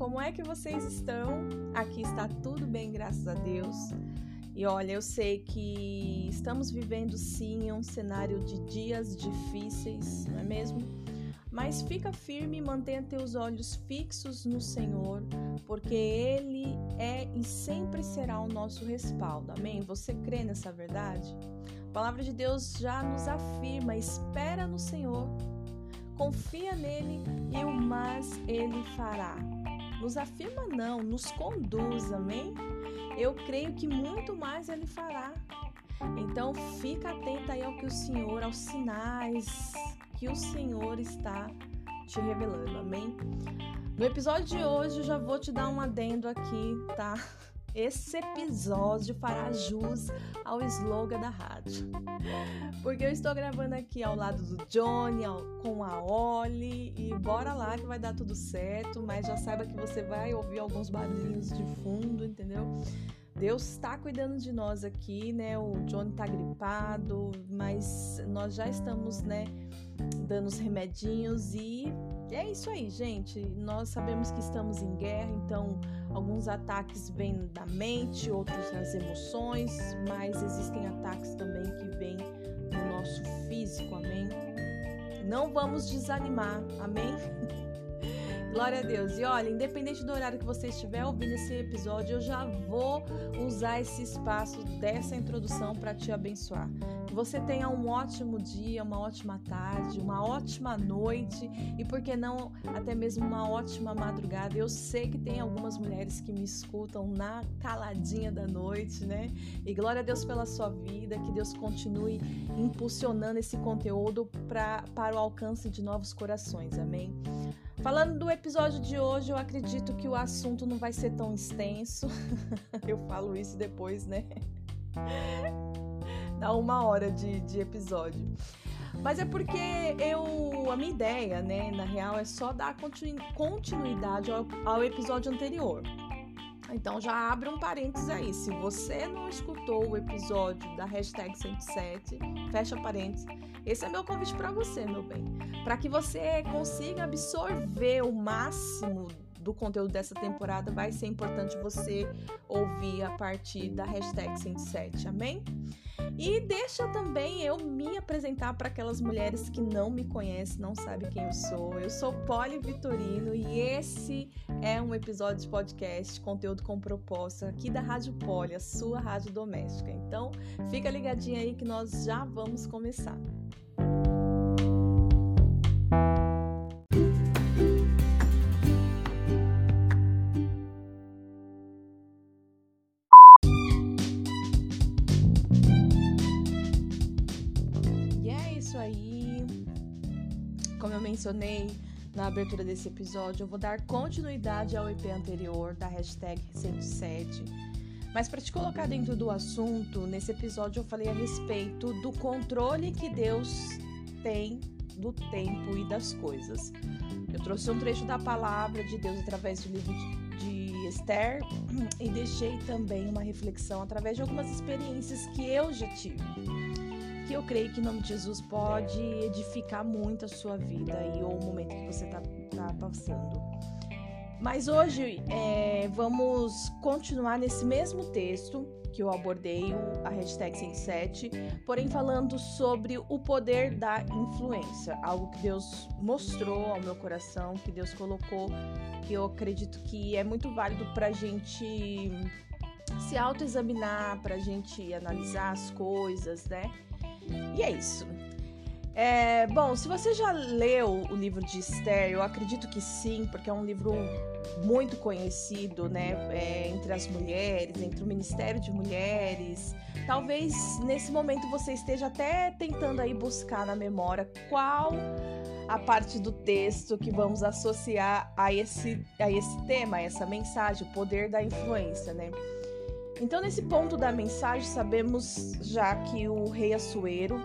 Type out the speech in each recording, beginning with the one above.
Como é que vocês estão? Aqui está tudo bem, graças a Deus. E olha, eu sei que estamos vivendo sim um cenário de dias difíceis, não é mesmo? Mas fica firme e mantenha teus olhos fixos no Senhor, porque Ele é e sempre será o nosso respaldo. Amém? Você crê nessa verdade? A palavra de Deus já nos afirma: espera no Senhor, confia nele e o mais Ele fará. Nos afirma, não, nos conduz, amém? Eu creio que muito mais Ele fará. Então fica atenta aí ao que o Senhor, aos sinais que o Senhor está te revelando, amém? No episódio de hoje eu já vou te dar um adendo aqui, tá? Esse episódio fará jus ao slogan da rádio. Porque eu estou gravando aqui ao lado do Johnny, com a Oli, e bora lá que vai dar tudo certo, mas já saiba que você vai ouvir alguns barulhinhos de fundo, entendeu? Deus está cuidando de nós aqui, né? O Johnny tá gripado, mas nós já estamos, né, dando os remedinhos e é isso aí, gente. Nós sabemos que estamos em guerra, então alguns ataques vêm da mente, outros nas emoções, mas existem ataques também que vêm no nosso físico, amém? Não vamos desanimar, amém? Glória a Deus. E olha, independente do horário que você estiver ouvindo esse episódio, eu já vou usar esse espaço dessa introdução para te abençoar. Que você tenha um ótimo dia, uma ótima tarde, uma ótima noite e, por que não, até mesmo uma ótima madrugada. Eu sei que tem algumas mulheres que me escutam na caladinha da noite, né? E glória a Deus pela sua vida, que Deus continue impulsionando esse conteúdo pra, para o alcance de novos corações. Amém? Falando do episódio de hoje, eu acredito que o assunto não vai ser tão extenso. eu falo isso depois, né? Dá uma hora de, de episódio. Mas é porque eu. A minha ideia, né, na real, é só dar continuidade ao, ao episódio anterior. Então já abre um parênteses aí. Se você não escutou o episódio da hashtag 107, fecha parênteses esse é meu convite para você, meu bem, para que você consiga absorver o máximo do conteúdo dessa temporada, vai ser importante você ouvir a partir da hashtag 107, amém? E deixa também eu me apresentar para aquelas mulheres que não me conhecem, não sabem quem eu sou. Eu sou Poli Vitorino e esse é um episódio de podcast, conteúdo com proposta aqui da Rádio Poli, a sua rádio doméstica. Então, fica ligadinho aí que nós já vamos começar. Mencionei na abertura desse episódio, eu vou dar continuidade ao EP anterior da hashtag 107. Mas para te colocar dentro do assunto, nesse episódio eu falei a respeito do controle que Deus tem do tempo e das coisas. Eu trouxe um trecho da palavra de Deus através do livro de, de Esther e deixei também uma reflexão através de algumas experiências que eu já tive que eu creio que em nome de Jesus pode edificar muito a sua vida e o momento que você está tá passando. Mas hoje é, vamos continuar nesse mesmo texto que eu abordei, a hashtag 107, porém falando sobre o poder da influência, algo que Deus mostrou ao meu coração, que Deus colocou, que eu acredito que é muito válido para a gente se autoexaminar, para a gente analisar as coisas, né? E é isso. É, bom, se você já leu o livro de Esther, eu acredito que sim, porque é um livro muito conhecido, né, é, entre as mulheres, entre o Ministério de Mulheres. Talvez nesse momento você esteja até tentando aí buscar na memória qual a parte do texto que vamos associar a esse, a esse tema, a essa mensagem, o poder da influência, né? Então, nesse ponto da mensagem, sabemos já que o rei Assuero,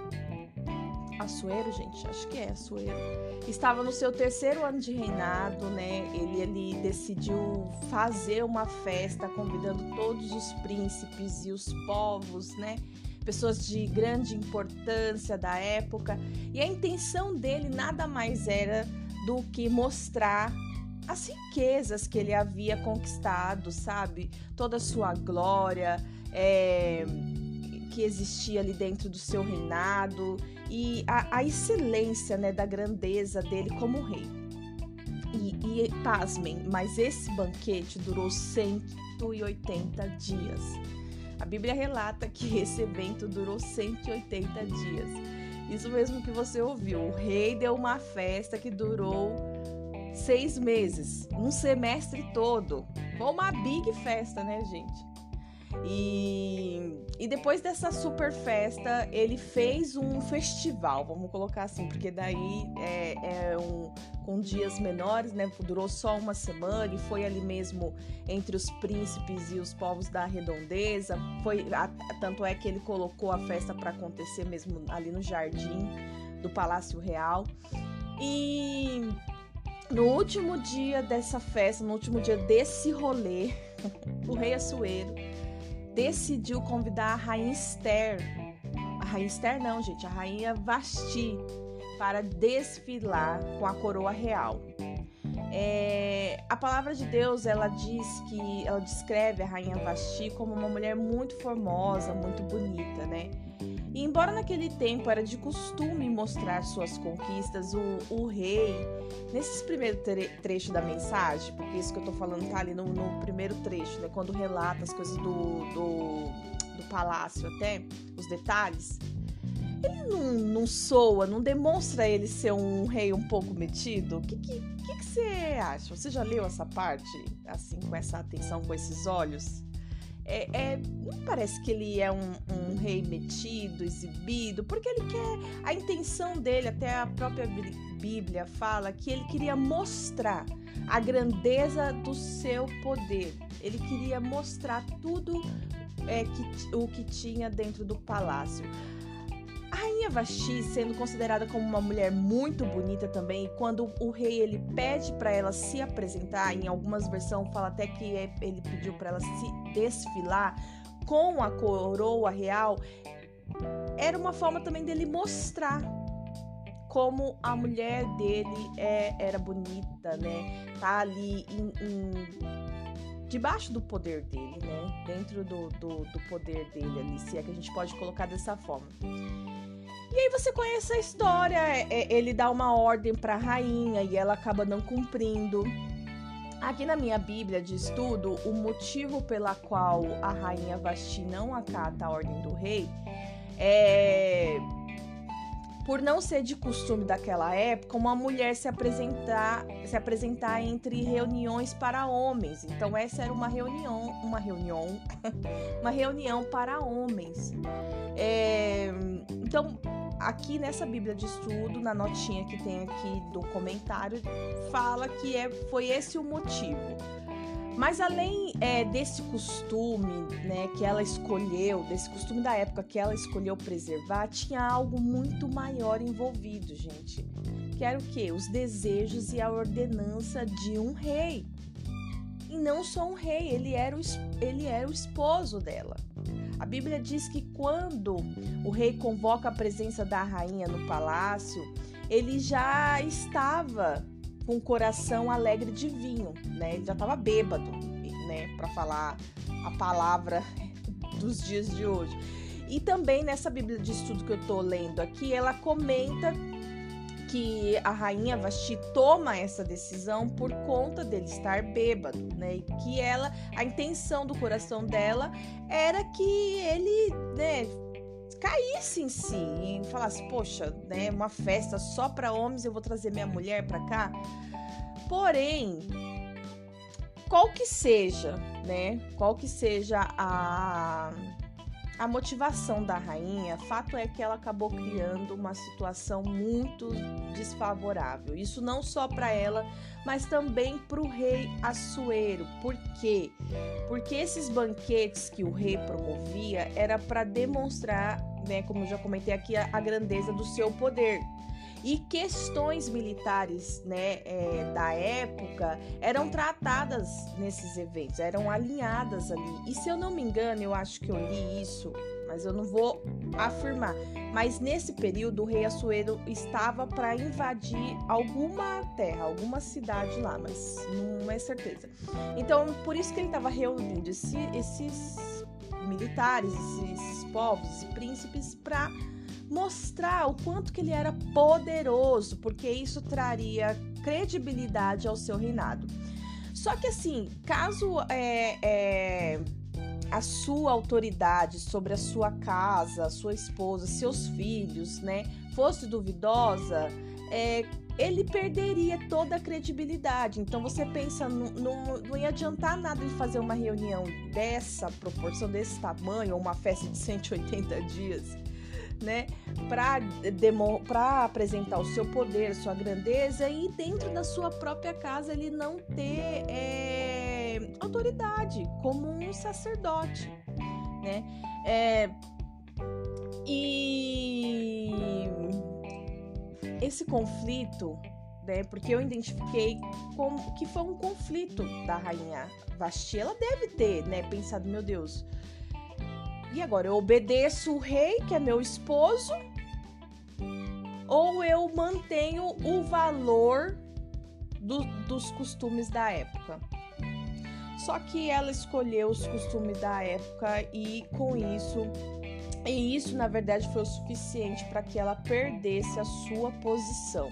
Assuero, gente, acho que é Assuero, estava no seu terceiro ano de reinado, né? Ele, ele decidiu fazer uma festa convidando todos os príncipes e os povos, né? Pessoas de grande importância da época. E a intenção dele nada mais era do que mostrar as riquezas que ele havia conquistado, sabe? Toda a sua glória é, que existia ali dentro do seu reinado e a, a excelência né, da grandeza dele como rei. E, e pasmem, mas esse banquete durou 180 dias. A Bíblia relata que esse evento durou 180 dias. Isso mesmo que você ouviu. O rei deu uma festa que durou seis meses, um semestre todo. Foi uma big festa, né, gente? E, e depois dessa super festa, ele fez um festival, vamos colocar assim, porque daí é, é um, com dias menores, né? Durou só uma semana e foi ali mesmo entre os príncipes e os povos da redondeza. Foi tanto é que ele colocou a festa para acontecer mesmo ali no jardim do Palácio Real. E no último dia dessa festa, no último dia desse rolê, o rei Assuero decidiu convidar a rainha Esther, a rainha Esther não, gente, a rainha Vasti, para desfilar com a coroa real. É, a palavra de Deus ela diz que ela descreve a rainha Vasti como uma mulher muito formosa, muito bonita, né? E embora naquele tempo era de costume mostrar suas conquistas, o, o rei, nesses primeiros tre da mensagem, porque isso que eu tô falando tá ali no, no primeiro trecho, né? Quando relata as coisas do, do, do palácio até, os detalhes, ele não, não soa, não demonstra ele ser um rei um pouco metido? O que, que, que, você acha? Você já leu essa parte, assim, com essa atenção, com esses olhos? É, é, não parece que ele é um, um, rei metido, exibido, porque ele quer. A intenção dele, até a própria Bíblia fala que ele queria mostrar a grandeza do seu poder. Ele queria mostrar tudo é, que, o que tinha dentro do palácio. Rainha Vashti, sendo considerada como uma mulher muito bonita também, quando o rei ele pede para ela se apresentar, em algumas versões fala até que é, ele pediu para ela se desfilar com a coroa real, era uma forma também dele mostrar como a mulher dele é, era bonita, né? Tá ali em, em, debaixo do poder dele, né? Dentro do, do, do poder dele ali, se é que a gente pode colocar dessa forma. E aí você conhece a história, é, é, ele dá uma ordem para a rainha e ela acaba não cumprindo. Aqui na minha Bíblia de estudo, o motivo pela qual a rainha Vasti não acata a ordem do rei é por não ser de costume daquela época uma mulher se apresentar se apresentar entre reuniões para homens. Então essa era uma reunião, uma reunião, uma reunião para homens. É, então aqui nessa Bíblia de estudo, na notinha que tem aqui do comentário, fala que é, foi esse o motivo. Mas além é, desse costume né, que ela escolheu, desse costume da época que ela escolheu preservar, tinha algo muito maior envolvido, gente. Que era o quê? Os desejos e a ordenança de um rei. E não só um rei, ele era o, ele era o esposo dela. A Bíblia diz que quando o rei convoca a presença da rainha no palácio, ele já estava com o coração alegre de vinho, né? Ele já estava bêbado, né? Para falar a palavra dos dias de hoje. E também nessa Bíblia de estudo que eu estou lendo aqui, ela comenta que a rainha Vasti toma essa decisão por conta dele estar bêbado, né? E que ela, a intenção do coração dela era que ele, né, caísse em si e falasse, poxa, né, uma festa só para homens, eu vou trazer minha mulher para cá. Porém, qual que seja, né? Qual que seja a a motivação da rainha, fato é que ela acabou criando uma situação muito desfavorável. Isso não só para ela, mas também para o rei Assuero. Por quê? Porque esses banquetes que o rei promovia era para demonstrar, né, como eu já comentei aqui, a, a grandeza do seu poder. E questões militares né, é, da época eram tratadas nesses eventos, eram alinhadas ali. E se eu não me engano, eu acho que eu li isso mas eu não vou afirmar. Mas nesse período o rei Assuero estava para invadir alguma terra, alguma cidade lá, mas não é certeza. Então, por isso que ele estava reunindo esse, esses militares, esses povos e príncipes para mostrar o quanto que ele era poderoso, porque isso traria credibilidade ao seu reinado. Só que assim, caso é, é, a sua autoridade sobre a sua casa, sua esposa, seus filhos, né, fosse duvidosa, é, ele perderia toda a credibilidade. Então você pensa, não, não, não ia adiantar nada ele fazer uma reunião dessa proporção, desse tamanho, ou uma festa de 180 dias, né? Para apresentar o seu poder, sua grandeza e dentro da sua própria casa ele não ter é, autoridade como um sacerdote, né? É, e esse conflito, né, porque eu identifiquei como que foi um conflito da rainha Vasti, ela deve ter, né, pensado, meu Deus, e agora eu obedeço o rei, que é meu esposo, ou eu mantenho o valor do, dos costumes da época? Só que ela escolheu os costumes da época e com isso e isso, na verdade, foi o suficiente para que ela perdesse a sua posição.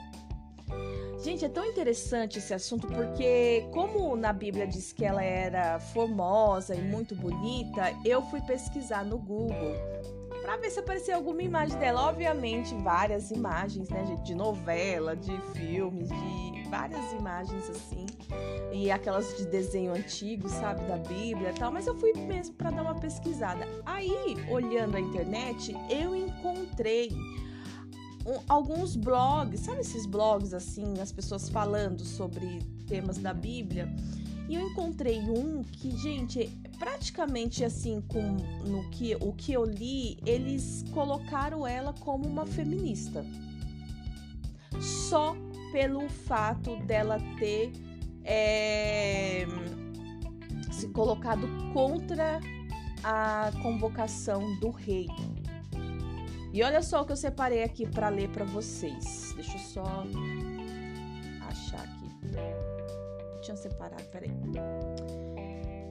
Gente, é tão interessante esse assunto porque, como na Bíblia diz que ela era formosa e muito bonita, eu fui pesquisar no Google para ver se aparecia alguma imagem dela. Obviamente, várias imagens, né, gente, de novela, de filmes, de várias imagens assim. E aquelas de desenho antigo, sabe, da Bíblia e tal. Mas eu fui mesmo para dar uma pesquisada. Aí, olhando a internet, eu encontrei um, alguns blogs, sabe esses blogs assim, as pessoas falando sobre temas da Bíblia? E eu encontrei um que, gente, praticamente assim, com no que o que eu li, eles colocaram ela como uma feminista. Só pelo fato dela ter é, se colocado contra a convocação do rei. E olha só o que eu separei aqui para ler para vocês. Deixa eu só achar aqui. Tinha separado, peraí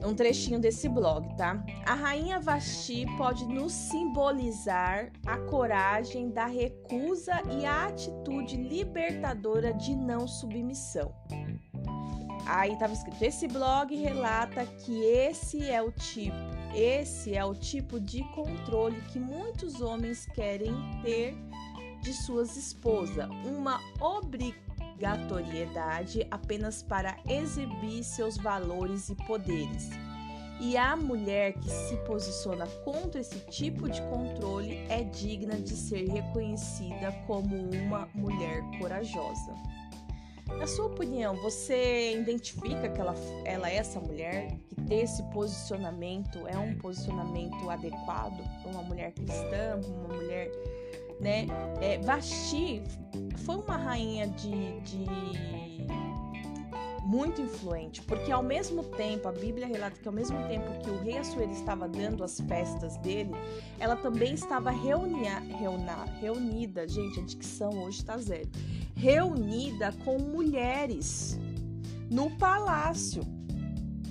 um trechinho desse blog, tá? A rainha Vasti pode nos simbolizar a coragem da recusa e a atitude libertadora de não submissão. Aí estava escrito: esse blog relata que esse é o tipo, esse é o tipo de controle que muitos homens querem ter de suas esposas, uma obrigatoriedade apenas para exibir seus valores e poderes. E a mulher que se posiciona contra esse tipo de controle é digna de ser reconhecida como uma mulher corajosa. Na sua opinião, você identifica que ela, ela é essa mulher, que ter esse posicionamento é um posicionamento adequado para uma mulher cristã, uma mulher né? É, Vashti foi uma rainha de, de muito influente, porque ao mesmo tempo, a Bíblia relata que ao mesmo tempo que o rei Assuero estava dando as festas dele, ela também estava reunia, reuna, reunida, gente, a dicção hoje está zero, reunida com mulheres no palácio.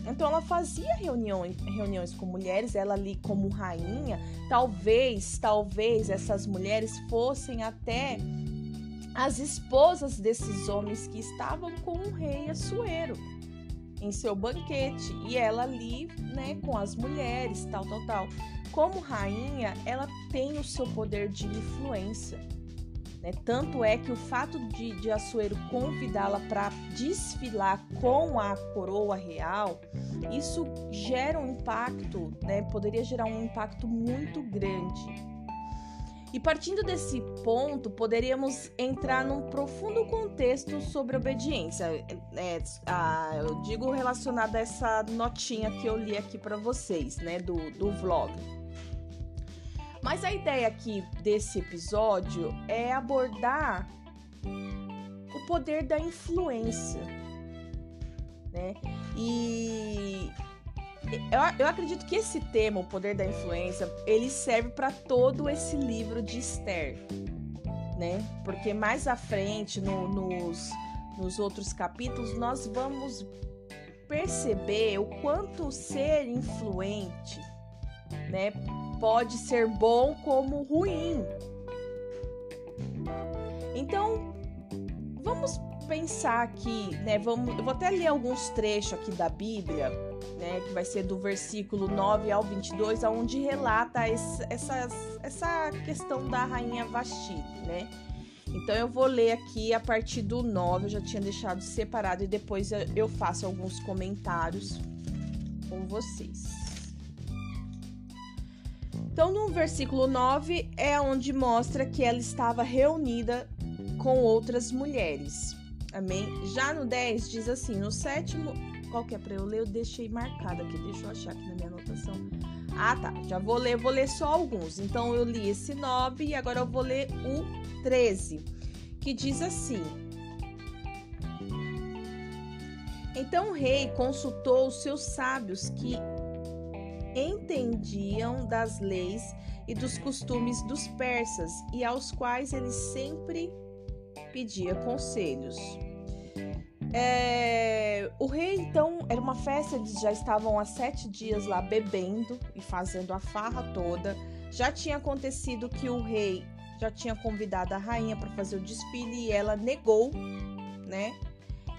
Então ela fazia reuniões, reuniões com mulheres, ela ali como rainha, talvez, talvez essas mulheres fossem até as esposas desses homens que estavam com o rei Assuero em seu banquete e ela ali, né, com as mulheres, tal, tal, tal. Como rainha, ela tem o seu poder de influência. Né? Tanto é que o fato de, de Assuero convidá-la para desfilar com a coroa real, isso gera um impacto, né? poderia gerar um impacto muito grande. E partindo desse ponto, poderíamos entrar num profundo contexto sobre obediência. É, a, eu digo relacionado a essa notinha que eu li aqui para vocês, né, do, do vlog. Mas a ideia aqui desse episódio é abordar o poder da influência, né? E eu, eu acredito que esse tema, o poder da influência, ele serve para todo esse livro de Esther, né? Porque mais à frente, no, nos, nos outros capítulos, nós vamos perceber o quanto ser influente, né, pode ser bom como ruim. Então, vamos pensar aqui, né? Vamos, eu vou até ler alguns trechos aqui da Bíblia, né? Que vai ser do versículo 9 ao 22, onde relata esse, essa, essa questão da rainha Vasti, né? Então eu vou ler aqui a partir do 9, eu já tinha deixado separado e depois eu faço alguns comentários com vocês. Então, no versículo 9 é onde mostra que ela estava reunida com outras mulheres. Amém? Já no 10 diz assim: no sétimo. Qual que é para eu ler? Eu deixei marcado aqui. Deixa eu achar aqui na minha anotação. Ah, tá. Já vou ler, vou ler só alguns. Então eu li esse 9 e agora eu vou ler o 13, que diz assim: Então o rei consultou os seus sábios que entendiam das leis e dos costumes dos persas e aos quais ele sempre pedia conselhos. É, o rei, então, era uma festa, eles já estavam há sete dias lá bebendo e fazendo a farra toda. Já tinha acontecido que o rei já tinha convidado a rainha para fazer o desfile e ela negou, né?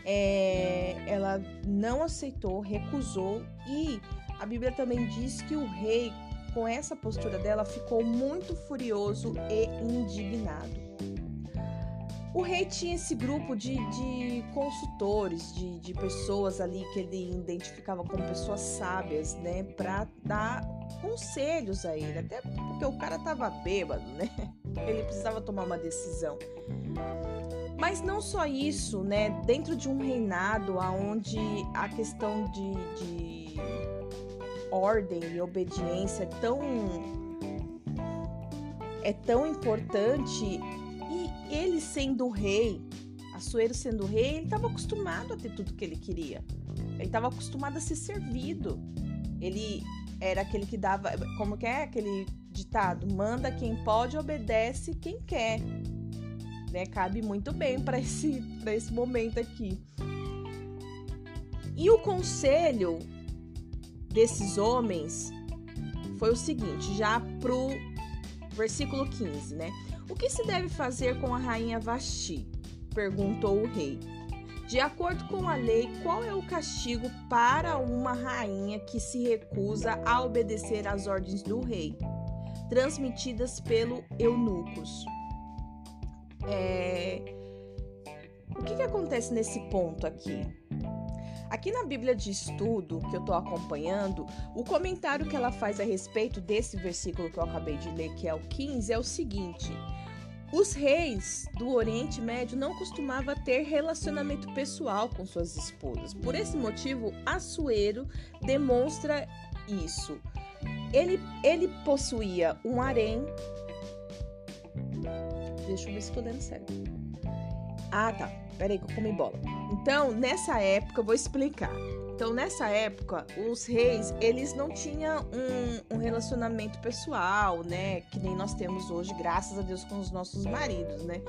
É, ela não aceitou, recusou e a Bíblia também diz que o rei, com essa postura dela, ficou muito furioso e indignado. O rei tinha esse grupo de, de consultores, de, de, pessoas ali que ele identificava como pessoas sábias, né, para dar conselhos a ele, até porque o cara tava bêbado, né? Ele precisava tomar uma decisão. Mas não só isso, né? Dentro de um reinado onde a questão de, de ordem e obediência é tão é tão importante ele sendo rei, Assuero sendo rei, ele estava acostumado a ter tudo que ele queria. Ele estava acostumado a ser servido. Ele era aquele que dava, como que é aquele ditado, manda quem pode, obedece quem quer. Né? Cabe muito bem para esse esse momento aqui. E o conselho desses homens foi o seguinte, já pro versículo 15, né? O que se deve fazer com a rainha Vasti? perguntou o rei. De acordo com a lei, qual é o castigo para uma rainha que se recusa a obedecer às ordens do rei, transmitidas pelo eunucos? É... O que, que acontece nesse ponto aqui? Aqui na Bíblia de Estudo, que eu estou acompanhando, o comentário que ela faz a respeito desse versículo que eu acabei de ler, que é o 15, é o seguinte: Os reis do Oriente Médio não costumavam ter relacionamento pessoal com suas esposas. Por esse motivo, Assuero demonstra isso. Ele, ele possuía um harém. Deixa eu ver se estou lendo certo. Ah, tá. Peraí que eu comi bola. Então, nessa época, eu vou explicar. Então, nessa época, os reis, eles não tinham um, um, relacionamento pessoal, né? Que nem nós temos hoje, graças a Deus, com os nossos maridos, né?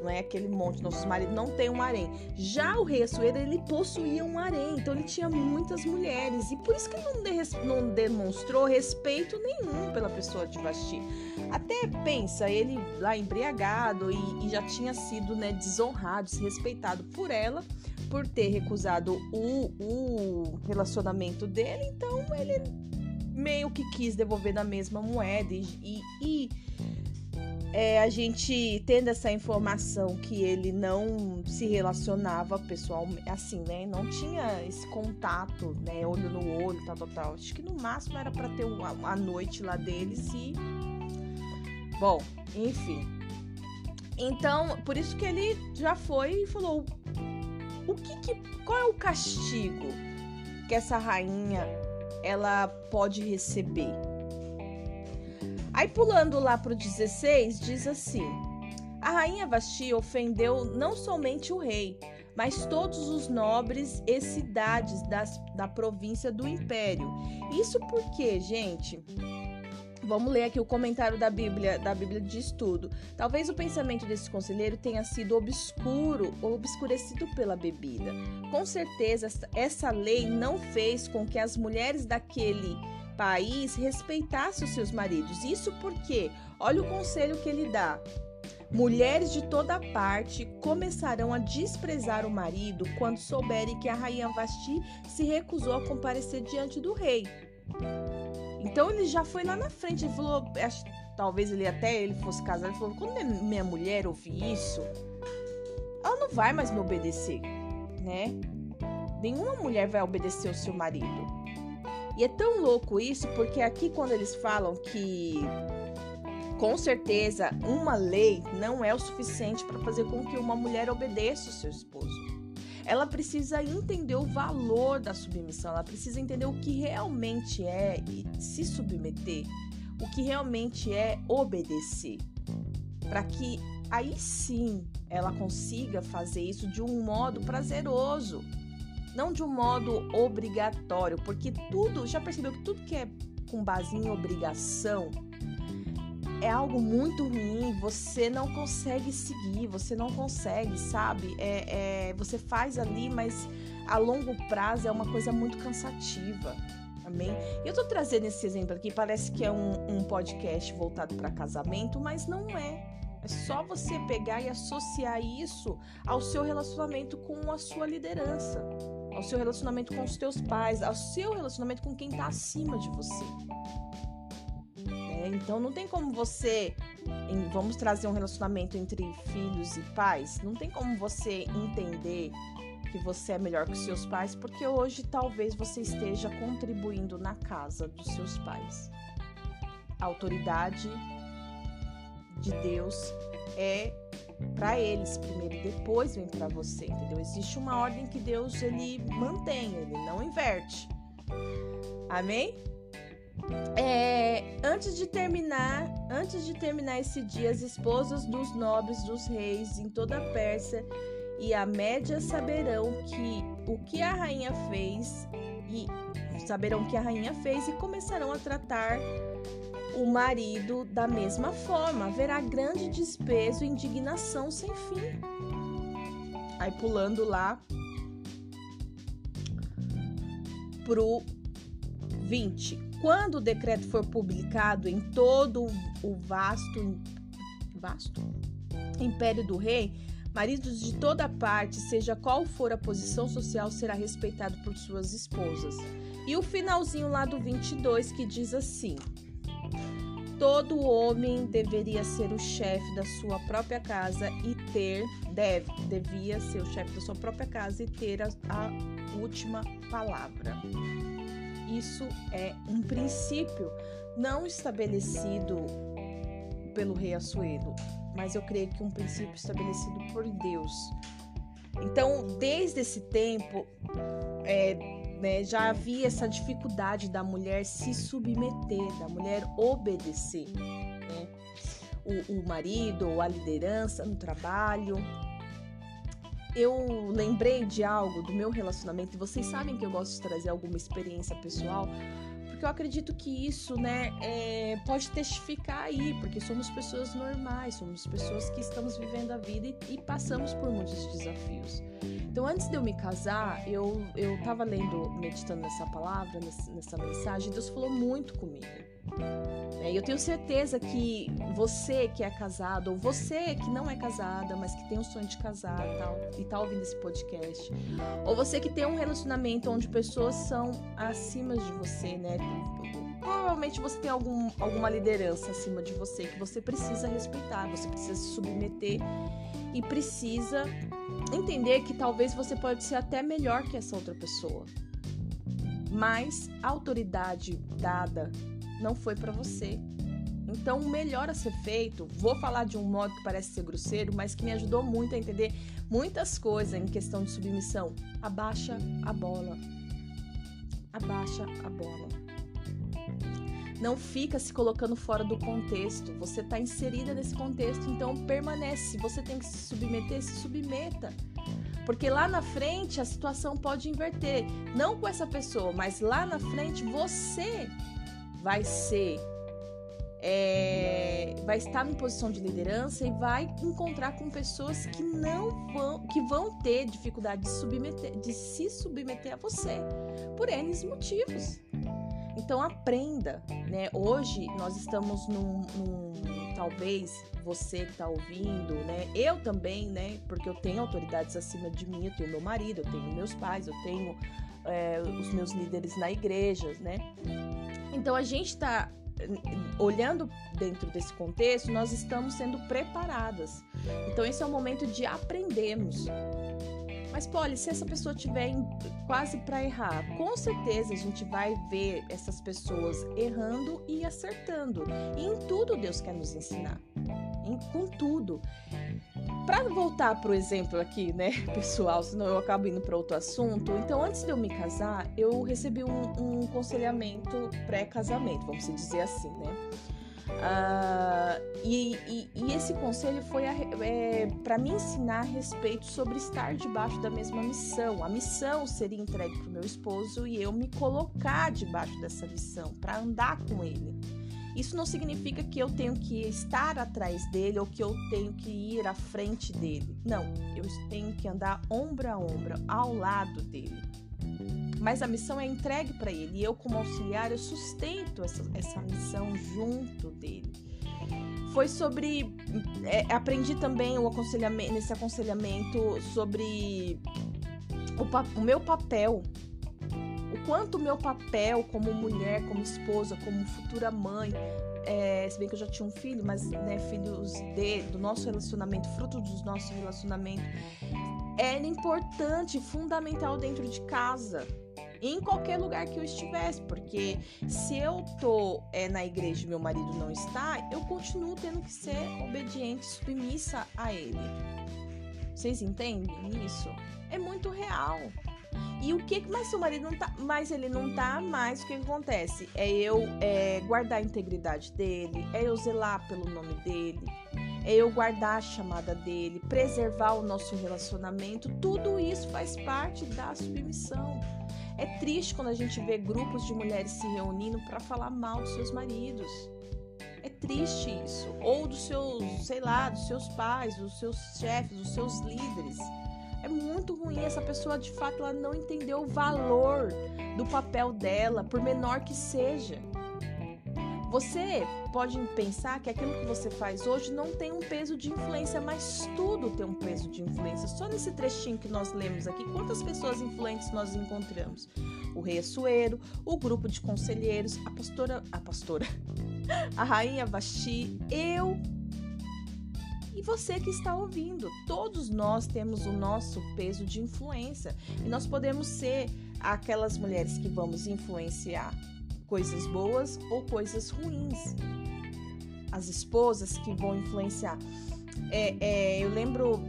Não é aquele monte, nossos maridos não têm um harém. Já o rei Assuero, ele possuía um harém, então ele tinha muitas mulheres. E por isso que ele não, de, não demonstrou respeito nenhum pela pessoa de Vasti. Até pensa, ele lá embriagado e, e já tinha sido né, desonrado, desrespeitado por ela, por ter recusado o, o relacionamento dele, então ele meio que quis devolver na mesma moeda e, e, e é, a gente tendo essa informação que ele não se relacionava pessoalmente, assim, né? Não tinha esse contato, né? Olho no olho, tal, tal, tal. Acho que no máximo era para ter uma, uma noite lá deles e. Bom, enfim. Então, por isso que ele já foi e falou: o que, que qual é o castigo que essa rainha ela pode receber? Aí pulando lá pro 16, diz assim: A rainha Vasti ofendeu não somente o rei, mas todos os nobres e cidades das, da província do império. Isso porque, gente, Vamos ler aqui o comentário da Bíblia, da Bíblia de Estudo. Talvez o pensamento desse conselheiro tenha sido obscuro ou obscurecido pela bebida. Com certeza, essa lei não fez com que as mulheres daquele país respeitassem os seus maridos. Isso porque, olha o conselho que ele dá. Mulheres de toda parte começarão a desprezar o marido quando souberem que a rainha Vasti se recusou a comparecer diante do rei. Então ele já foi lá na frente, ele falou, acho, talvez ele até ele fosse casado, ele falou, quando minha mulher ouvir isso, ela não vai mais me obedecer, né? Nenhuma mulher vai obedecer o seu marido. E é tão louco isso, porque aqui quando eles falam que com certeza uma lei não é o suficiente para fazer com que uma mulher obedeça o seu esposo. Ela precisa entender o valor da submissão, ela precisa entender o que realmente é se submeter, o que realmente é obedecer, para que aí sim ela consiga fazer isso de um modo prazeroso, não de um modo obrigatório, porque tudo, já percebeu que tudo que é com base em obrigação, é algo muito ruim, você não consegue seguir, você não consegue, sabe? É, é, você faz ali, mas a longo prazo é uma coisa muito cansativa. Amém? Eu tô trazendo esse exemplo aqui, parece que é um, um podcast voltado para casamento, mas não é. É só você pegar e associar isso ao seu relacionamento com a sua liderança, ao seu relacionamento com os teus pais, ao seu relacionamento com quem está acima de você. Então não tem como você. Vamos trazer um relacionamento entre filhos e pais. Não tem como você entender que você é melhor que seus pais, porque hoje talvez você esteja contribuindo na casa dos seus pais. A autoridade de Deus é para eles primeiro e depois vem para você, entendeu? Existe uma ordem que Deus ele mantém, ele não inverte. Amém? É, antes de terminar, antes de terminar esse dia, as esposas dos nobres dos reis em toda a Pérsia e a Média saberão que o que a rainha fez e saberão que a rainha fez e começarão a tratar o marido da mesma forma. Haverá grande despeso e indignação sem fim. Aí pulando lá pro 20 quando o decreto for publicado em todo o vasto, vasto império do rei, maridos de toda parte, seja qual for a posição social, será respeitado por suas esposas. E o finalzinho lá do 22 que diz assim: Todo homem deveria ser o chefe da sua própria casa e ter, deve, devia ser o chefe da sua própria casa e ter a, a última palavra isso é um princípio não estabelecido pelo rei Assuero, mas eu creio que um princípio estabelecido por Deus. Então, desde esse tempo, é, né, já havia essa dificuldade da mulher se submeter, da mulher obedecer. Né? O, o marido, a liderança no trabalho, eu lembrei de algo do meu relacionamento, e vocês sabem que eu gosto de trazer alguma experiência pessoal, porque eu acredito que isso, né, é, pode testificar aí, porque somos pessoas normais, somos pessoas que estamos vivendo a vida e, e passamos por muitos desafios. Então, antes de eu me casar, eu, eu tava lendo, meditando nessa palavra, nessa, nessa mensagem, Deus falou muito comigo. É, e eu tenho certeza que você que é casado, ou você que não é casada, mas que tem o sonho de casar tal, e tá ouvindo esse podcast, ou você que tem um relacionamento onde pessoas são acima de você, né? Provavelmente você tem algum, alguma liderança acima de você que você precisa respeitar, você precisa se submeter e precisa entender que talvez você pode ser até melhor que essa outra pessoa. Mas a autoridade dada não foi para você. Então, o melhor a ser feito, vou falar de um modo que parece ser grosseiro, mas que me ajudou muito a entender muitas coisas em questão de submissão. Abaixa a bola. Abaixa a bola. Não fica se colocando fora do contexto. Você está inserida nesse contexto, então permanece. Se você tem que se submeter, se submeta. Porque lá na frente a situação pode inverter. Não com essa pessoa, mas lá na frente você vai ser é, vai estar em posição de liderança e vai encontrar com pessoas que não vão, que vão ter dificuldade de, submeter, de se submeter a você por N motivos. Então aprenda, né? Hoje nós estamos num, num talvez você que está ouvindo, né? Eu também, né? Porque eu tenho autoridades acima de mim, eu tenho meu marido, eu tenho meus pais, eu tenho é, os meus líderes na igreja, né? Então a gente está olhando dentro desse contexto, nós estamos sendo preparadas. Então, esse é o momento de aprendermos. Mas, Polly, se essa pessoa tiver quase para errar, com certeza a gente vai ver essas pessoas errando e acertando. E em tudo Deus quer nos ensinar. Em, com tudo. Para voltar pro exemplo aqui, né, pessoal, senão eu acabo indo para outro assunto. Então, antes de eu me casar, eu recebi um, um conselhamento pré-casamento, vamos dizer assim, né? Uh, e, e, e, esse conselho foi é, para me ensinar a respeito sobre estar debaixo da mesma missão. A missão seria entregue para o meu esposo e eu me colocar debaixo dessa missão, para andar com ele. Isso não significa que eu tenho que estar atrás dele ou que eu tenho que ir à frente dele. Não, eu tenho que andar ombro a ombro, ao lado dele. Mas a missão é entregue para ele e eu, como auxiliar, eu sustento essa, essa missão junto dele. Foi sobre. É, aprendi também o aconselhamento, nesse aconselhamento sobre o, o meu papel o quanto meu papel como mulher, como esposa, como futura mãe, é, se bem que eu já tinha um filho, mas né, filhos de, do nosso relacionamento, fruto do nosso relacionamento, era importante, fundamental dentro de casa. Em qualquer lugar que eu estivesse, porque se eu tô é, na igreja e meu marido não está, eu continuo tendo que ser obediente, submissa a ele. Vocês entendem isso? É muito real. E o que mas seu marido não tá, mas ele não tá mais, o que acontece? É eu é, guardar a integridade dele, é eu zelar pelo nome dele, é eu guardar a chamada dele, preservar o nosso relacionamento, tudo isso faz parte da submissão. É triste quando a gente vê grupos de mulheres se reunindo para falar mal dos seus maridos. É triste isso. Ou dos seus, sei lá, dos seus pais, dos seus chefes, dos seus líderes. Muito ruim. Essa pessoa, de fato, ela não entendeu o valor do papel dela, por menor que seja. Você pode pensar que aquilo que você faz hoje não tem um peso de influência, mas tudo tem um peso de influência. Só nesse trechinho que nós lemos aqui, quantas pessoas influentes nós encontramos? O rei Assuero, o grupo de conselheiros, a pastora, a pastora, a rainha Vasti, eu e você que está ouvindo. Todos nós temos o nosso peso de influência e nós podemos ser aquelas mulheres que vamos influenciar coisas boas ou coisas ruins. As esposas que vão influenciar. É, é, eu lembro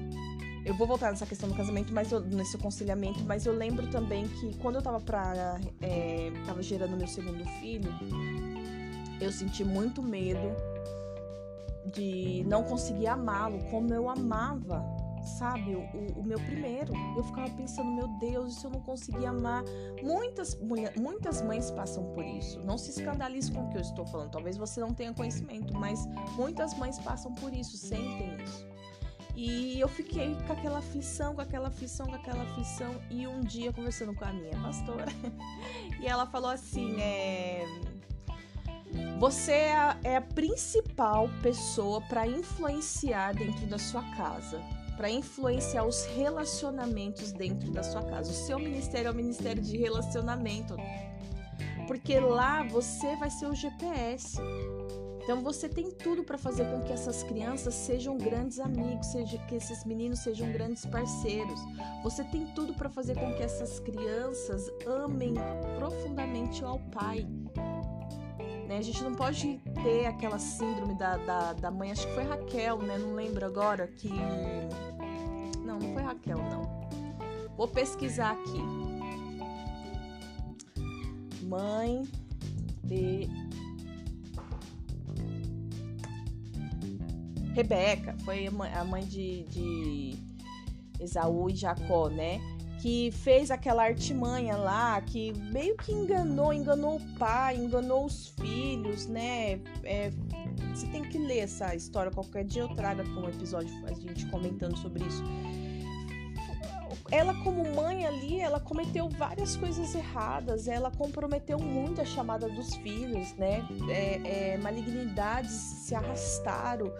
eu vou voltar nessa questão do casamento, mas eu, nesse aconselhamento, mas eu lembro também que quando eu tava para é, tava gerando meu segundo filho, eu senti muito medo de não conseguir amá-lo como eu amava, sabe, o, o, meu primeiro. Eu ficava pensando, meu Deus, se eu não conseguir amar. Muitas, muitas mães passam por isso. Não se escandalize com o que eu estou falando. Talvez você não tenha conhecimento, mas muitas mães passam por isso, sentem isso. E eu fiquei com aquela aflição, com aquela aflição, com aquela aflição. E um dia, conversando com a minha pastora, e ela falou assim: é você é a, é a principal pessoa para influenciar dentro da sua casa, para influenciar os relacionamentos dentro da sua casa. O seu ministério é o ministério de relacionamento, porque lá você vai ser o GPS. Então você tem tudo para fazer com que essas crianças sejam grandes amigos, seja, que esses meninos sejam grandes parceiros. Você tem tudo para fazer com que essas crianças amem profundamente ao pai. Né? A gente não pode ter aquela síndrome da, da, da mãe, acho que foi Raquel, né? Não lembro agora que. Não, não foi Raquel, não. Vou pesquisar aqui. Mãe de. Rebeca, foi a mãe de, de Esaú e Jacó, né? Que fez aquela artimanha lá, que meio que enganou, enganou o pai, enganou os filhos, né? É, você tem que ler essa história. Qualquer dia eu trago aqui um episódio a gente comentando sobre isso. Ela, como mãe ali, ela cometeu várias coisas erradas. Ela comprometeu muito a chamada dos filhos, né? É, é, malignidades se arrastaram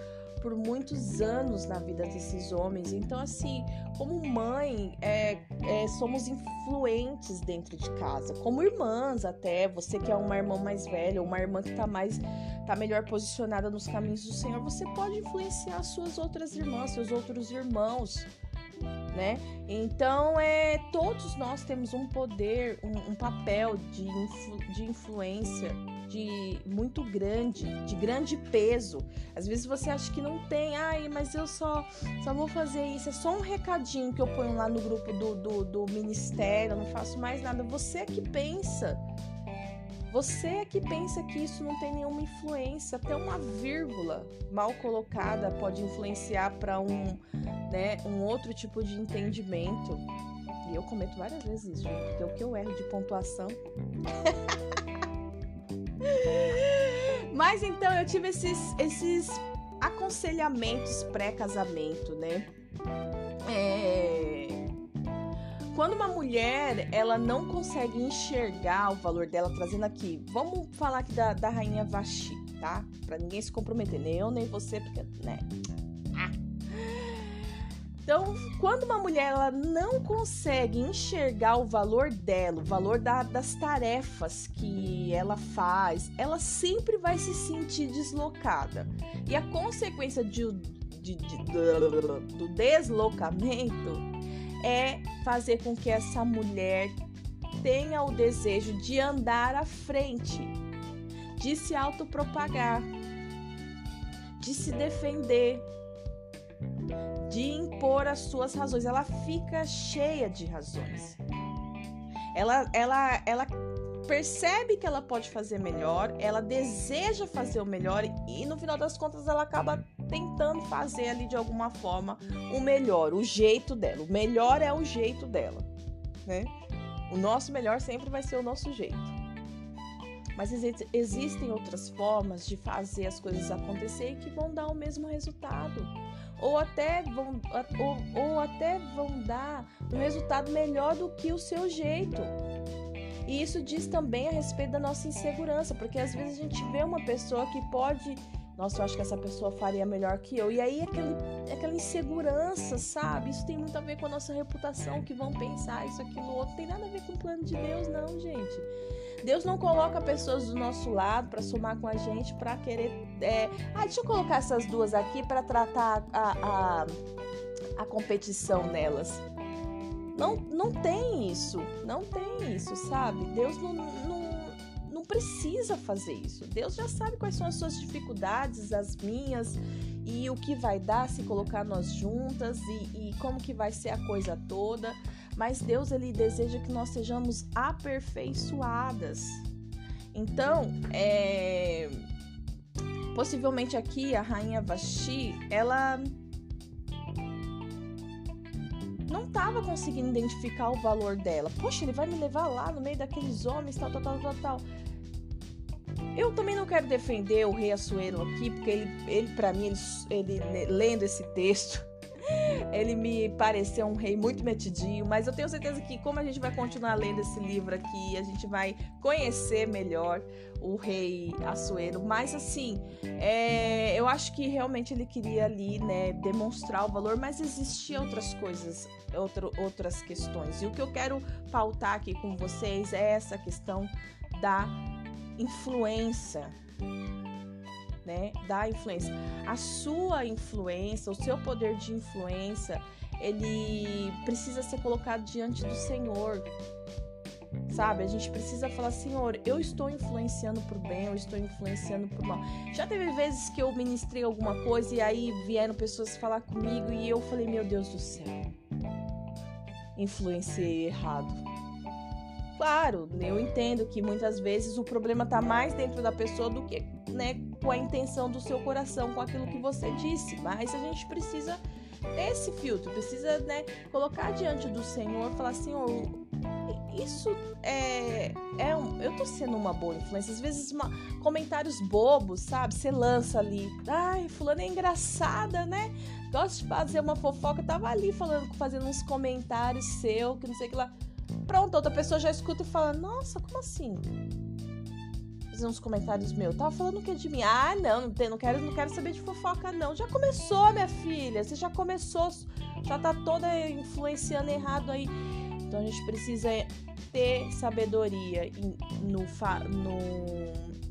por muitos anos na vida desses homens. Então, assim, como mãe, é, é, somos influentes dentro de casa, como irmãs até. Você que é uma irmã mais velha, uma irmã que está mais, tá melhor posicionada nos caminhos do Senhor, você pode influenciar suas outras irmãs, seus outros irmãos. Né? Então, é, todos nós temos um poder, um, um papel de, influ, de influência de muito grande, de grande peso. Às vezes você acha que não tem, ai, mas eu só, só vou fazer isso, é só um recadinho que eu ponho lá no grupo do, do, do ministério, eu não faço mais nada. Você é que pensa. Você é que pensa que isso não tem nenhuma influência, até uma vírgula mal colocada pode influenciar para um, né, um outro tipo de entendimento. E eu cometo várias vezes isso, porque o que eu erro de pontuação Mas então eu tive esses, esses aconselhamentos pré-casamento, né? É... Quando uma mulher ela não consegue enxergar o valor dela, trazendo aqui, vamos falar aqui da, da rainha Vashi, tá? Pra ninguém se comprometer, nem eu nem você, porque, né? Então, quando uma mulher ela não consegue enxergar o valor dela, o valor da, das tarefas que ela faz, ela sempre vai se sentir deslocada. E a consequência de, de, de, do deslocamento é fazer com que essa mulher tenha o desejo de andar à frente, de se autopropagar, de se defender de impor as suas razões. Ela fica cheia de razões. Ela, ela, ela percebe que ela pode fazer melhor, ela deseja fazer o melhor e no final das contas ela acaba tentando fazer ali de alguma forma o melhor, o jeito dela. O melhor é o jeito dela, né? O nosso melhor sempre vai ser o nosso jeito. Mas existem outras formas de fazer as coisas acontecer que vão dar o mesmo resultado ou até vão, ou, ou até vão dar um resultado melhor do que o seu jeito. E isso diz também a respeito da nossa insegurança, porque às vezes a gente vê uma pessoa que pode nossa, eu acho que essa pessoa faria melhor que eu. E aí aquele, aquela insegurança, sabe? Isso tem muito a ver com a nossa reputação, que vão pensar isso, aquilo, outro. Tem nada a ver com o plano de Deus, não, gente. Deus não coloca pessoas do nosso lado para somar com a gente, para querer. É... Ah, deixa eu colocar essas duas aqui para tratar a, a, a competição nelas. Não, não tem isso, não tem isso, sabe? Deus não, não precisa fazer isso. Deus já sabe quais são as suas dificuldades, as minhas, e o que vai dar se colocar nós juntas e, e como que vai ser a coisa toda. Mas Deus ele deseja que nós sejamos aperfeiçoadas. Então, é, possivelmente aqui a rainha Vashti, ela não estava conseguindo identificar o valor dela. Poxa, ele vai me levar lá no meio daqueles homens, tal, tal, tal, tal, tal. Eu também não quero defender o rei Assuero aqui, porque ele, ele para mim, ele, ele, lendo esse texto, ele me pareceu um rei muito metidinho, mas eu tenho certeza que, como a gente vai continuar lendo esse livro aqui, a gente vai conhecer melhor o rei Assuero. Mas, assim, é, eu acho que realmente ele queria ali, né, demonstrar o valor, mas existiam outras coisas, outro, outras questões. E o que eu quero pautar aqui com vocês é essa questão da influência, né? Da influência. A sua influência, o seu poder de influência, ele precisa ser colocado diante do Senhor. Sabe? A gente precisa falar, Senhor, eu estou influenciando pro bem, eu estou influenciando pro mal. Já teve vezes que eu ministrei alguma coisa e aí vieram pessoas falar comigo e eu falei, meu Deus do céu, influenciei errado claro, eu entendo que muitas vezes o problema está mais dentro da pessoa do que né, com a intenção do seu coração, com aquilo que você disse. Mas a gente precisa ter esse filtro, precisa né, colocar diante do Senhor, falar, Senhor, isso é, é um, eu tô sendo uma boa influência. Às vezes, uma, comentários bobos, sabe? Você lança ali, ai, fulano é engraçada, né? Gosto de fazer uma fofoca. tava ali falando, fazendo uns comentários seu, que não sei o que lá. Pronto, outra pessoa já escuta e fala, nossa, como assim? Fazer uns comentários meus. Tava falando o que de mim? Ah, não, não, tem, não, quero, não quero saber de fofoca, não. Já começou, minha filha. Você já começou, já tá toda influenciando errado aí. Então a gente precisa ter sabedoria no, fa no,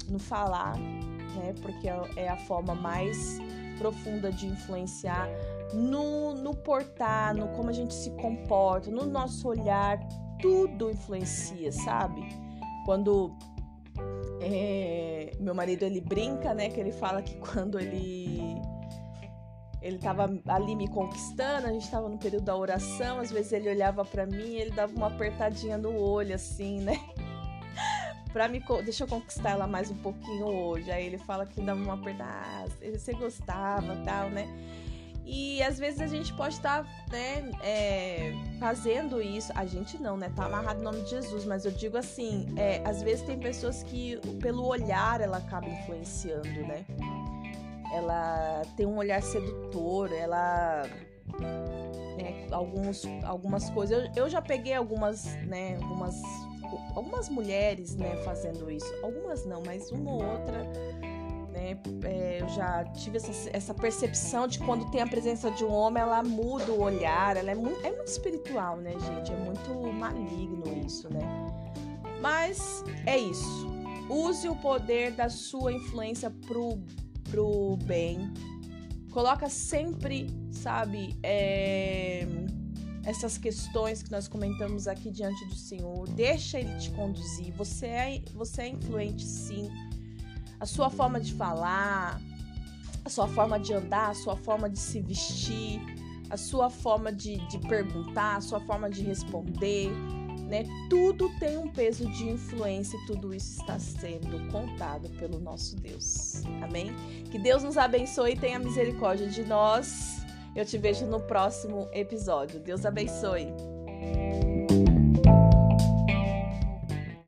no falar, né? Porque é, é a forma mais profunda de influenciar no, no portar, no como a gente se comporta, no nosso olhar, tudo influencia, sabe? Quando é, meu marido ele brinca, né? Que ele fala que quando ele ele estava ali me conquistando, a gente estava no período da oração, às vezes ele olhava para mim, ele dava uma apertadinha no olho assim, né? pra me deixa eu conquistar ela mais um pouquinho hoje. Aí ele fala que dava uma apertada, ah, você gostava, tal, né? E às vezes a gente pode estar, tá, né, é, fazendo isso. A gente não, né? Tá amarrado no nome de Jesus, mas eu digo assim, é, às vezes tem pessoas que pelo olhar ela acaba influenciando, né? ela tem um olhar sedutor, ela né, alguns, algumas coisas. Eu, eu já peguei algumas, né, algumas, algumas mulheres, né, fazendo isso. Algumas não, mas uma ou outra, né, é, eu já tive essa, essa percepção de quando tem a presença de um homem, ela muda o olhar, ela é muito, é muito espiritual, né, gente? É muito maligno isso, né? Mas é isso. Use o poder da sua influência pro pro bem. Coloca sempre, sabe, é, essas questões que nós comentamos aqui diante do Senhor. Deixa Ele te conduzir. Você é, você é influente, sim. A sua forma de falar, a sua forma de andar, a sua forma de se vestir, a sua forma de, de perguntar, a sua forma de responder né? Tudo tem um peso de influência e tudo isso está sendo contado pelo nosso Deus. Amém? Que Deus nos abençoe e tenha misericórdia de nós. Eu te vejo no próximo episódio. Deus abençoe.